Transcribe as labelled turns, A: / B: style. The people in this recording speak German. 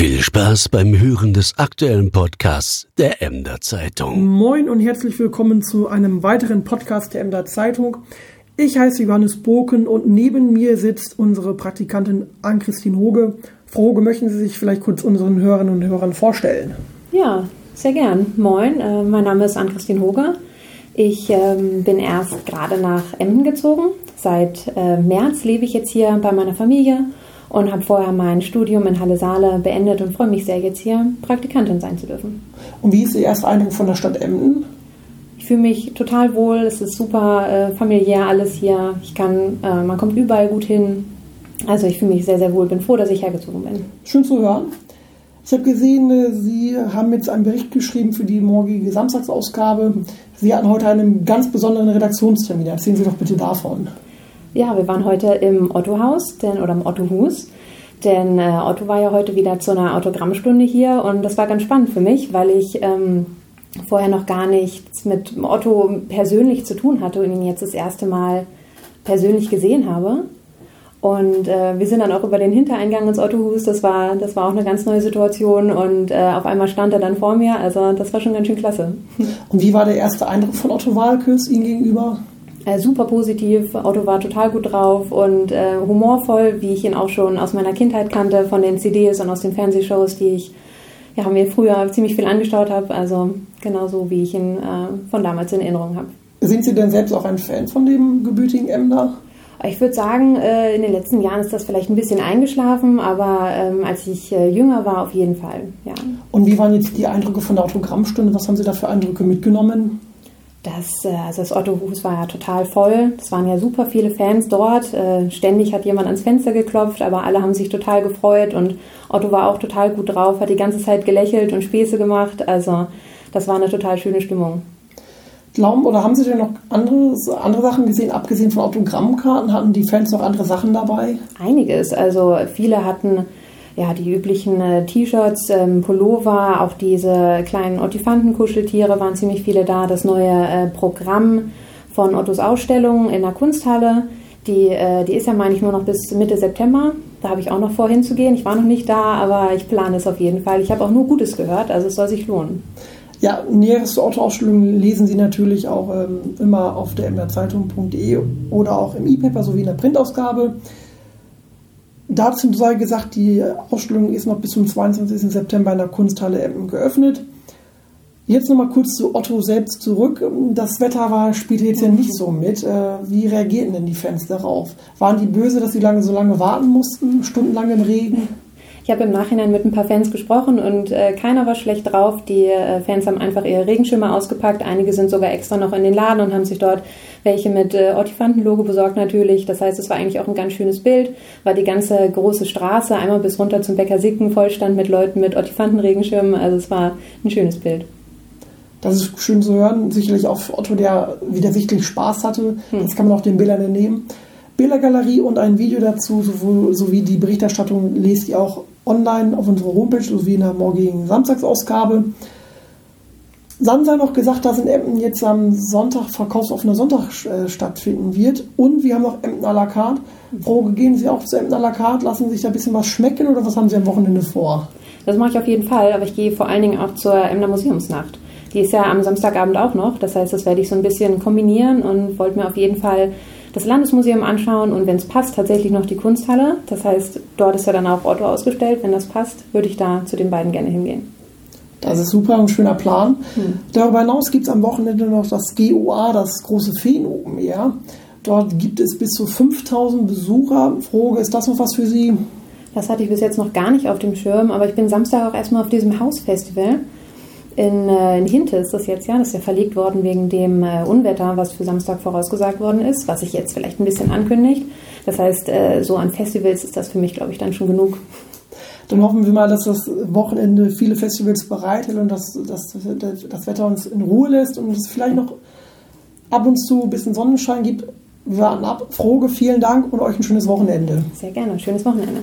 A: Viel Spaß beim Hören des aktuellen Podcasts der Emder Zeitung.
B: Moin und herzlich willkommen zu einem weiteren Podcast der Emder Zeitung. Ich heiße Johannes Boken und neben mir sitzt unsere Praktikantin Ann-Christine Hoge. Frau Hoge, möchten Sie sich vielleicht kurz unseren Hörerinnen und Hörern vorstellen?
C: Ja, sehr gern. Moin, äh, mein Name ist Ann-Christine Hoge. Ich ähm, bin erst gerade nach Emden gezogen. Seit äh, März lebe ich jetzt hier bei meiner Familie und habe vorher mein Studium in Halle Saale beendet und freue mich sehr, jetzt hier Praktikantin sein zu dürfen.
B: Und wie ist Ihr erster Eindruck von der Stadt Emden?
C: Ich fühle mich total wohl, es ist super äh, familiär alles hier. Ich kann, äh, man kommt überall gut hin. Also ich fühle mich sehr, sehr wohl, bin froh, dass ich hergezogen bin.
B: Schön zu hören. Ich habe gesehen, äh, Sie haben jetzt einen Bericht geschrieben für die morgige Samstagsausgabe. Sie hatten heute einen ganz besonderen Redaktionstermin. Erzählen Sie doch bitte davon.
C: Ja, wir waren heute im Otto-Haus oder im Otto-Hus. Denn äh, Otto war ja heute wieder zu einer Autogrammstunde hier und das war ganz spannend für mich, weil ich ähm, vorher noch gar nichts mit Otto persönlich zu tun hatte und ihn jetzt das erste Mal persönlich gesehen habe. Und äh, wir sind dann auch über den Hintereingang ins Ottohus. Das war, das war auch eine ganz neue Situation. Und äh, auf einmal stand er dann vor mir. Also das war schon ganz schön klasse.
B: Und wie war der erste Eindruck von Otto Walkes Ihnen gegenüber?
C: Äh, super positiv. Otto war total gut drauf und äh, humorvoll, wie ich ihn auch schon aus meiner Kindheit kannte, von den CDs und aus den Fernsehshows, die ich ja, mir früher ziemlich viel angeschaut habe. Also genauso, wie ich ihn äh, von damals in Erinnerung habe.
B: Sind Sie denn selbst auch ein Fan von dem gebürtigen Emder?
C: Ich würde sagen, äh, in den letzten Jahren ist das vielleicht ein bisschen eingeschlafen, aber ähm, als ich äh, jünger war, auf jeden Fall, ja.
B: Und wie waren jetzt die Eindrücke von der Autogrammstunde? Was haben Sie da für Eindrücke mitgenommen?
C: Das, äh, also das Otto-Hus war ja total voll. Es waren ja super viele Fans dort. Ständig hat jemand ans Fenster geklopft, aber alle haben sich total gefreut und Otto war auch total gut drauf, hat die ganze Zeit gelächelt und Späße gemacht. Also das war eine total schöne Stimmung.
B: Glauben oder haben Sie denn noch andere, andere Sachen gesehen, abgesehen von Autogrammkarten? Hatten die Fans noch andere Sachen dabei?
C: Einiges. Also viele hatten ja die üblichen äh, T-Shirts, ähm, Pullover, auch diese kleinen Ottifanten-Kuscheltiere waren ziemlich viele da. Das neue äh, Programm von Ottos Ausstellung in der Kunsthalle. Die, äh, die ist ja, meine ich, nur noch bis Mitte September. Da habe ich auch noch vor hinzugehen. Ich war noch nicht da, aber ich plane es auf jeden Fall. Ich habe auch nur Gutes gehört, also es soll sich lohnen.
B: Ja, Näheres zur Autoausstellung lesen Sie natürlich auch ähm, immer auf der mderzeitung.de oder auch im E-Paper sowie in der Printausgabe. Dazu sei gesagt, die Ausstellung ist noch bis zum 22. September in der Kunsthalle Emden geöffnet. Jetzt nochmal kurz zu Otto selbst zurück. Das Wetter war, spielte jetzt ja nicht so mit. Äh, wie reagierten denn die Fans darauf? Waren die böse, dass sie lange so lange warten mussten, stundenlang im Regen?
C: Ich habe im Nachhinein mit ein paar Fans gesprochen und äh, keiner war schlecht drauf. Die äh, Fans haben einfach ihre Regenschirme ausgepackt. Einige sind sogar extra noch in den Laden und haben sich dort welche mit äh, Ottifanten-Logo besorgt natürlich. Das heißt, es war eigentlich auch ein ganz schönes Bild, weil die ganze große Straße einmal bis runter zum Bäcker Sicken vollstand mit Leuten mit Ottifanten-Regenschirmen. Also es war ein schönes Bild.
B: Das ist schön zu hören. Sicherlich auch für Otto, der wieder sichtlich Spaß hatte. Hm. Das kann man auch den Bildern entnehmen. Bildergalerie und ein Video dazu sowie die Berichterstattung lest ihr auch online auf unserer Homepage sowie in der morgigen Samstagsausgabe. Dann sei noch gesagt, dass in Emden jetzt am Sonntag verkaufsoffener Sonntag äh, stattfinden wird. Und wir haben noch Emden à la carte. Frau, gehen Sie auch zu Emden à la carte? Lassen Sie sich da ein bisschen was schmecken oder was haben Sie am Wochenende vor?
C: Das mache ich auf jeden Fall, aber ich gehe vor allen Dingen auch zur Emder Museumsnacht. Die ist ja am Samstagabend auch noch. Das heißt, das werde ich so ein bisschen kombinieren und wollte mir auf jeden Fall das Landesmuseum anschauen und wenn es passt, tatsächlich noch die Kunsthalle. Das heißt, dort ist ja dann auch Otto ausgestellt. Wenn das passt, würde ich da zu den beiden gerne hingehen.
B: Das ist super, ein schöner Plan. Hm. Darüber hinaus gibt es am Wochenende noch das GOA, das große Feen Open Air. Dort gibt es bis zu 5000 Besucher. Froge, ist das noch was für Sie?
C: Das hatte ich bis jetzt noch gar nicht auf dem Schirm, aber ich bin Samstag auch erstmal auf diesem Hausfestival in, äh, in Hinte ist das jetzt ja. Das ist ja verlegt worden wegen dem äh, Unwetter, was für Samstag vorausgesagt worden ist, was sich jetzt vielleicht ein bisschen ankündigt. Das heißt, äh, so an Festivals ist das für mich, glaube ich, dann schon genug.
B: Dann hoffen wir mal, dass das Wochenende viele Festivals bereitet und dass, dass, dass das Wetter uns in Ruhe lässt und es vielleicht noch ab und zu ein bisschen Sonnenschein gibt. Wir warten ab. Froge, vielen Dank und euch ein schönes Wochenende.
C: Sehr gerne, schönes Wochenende.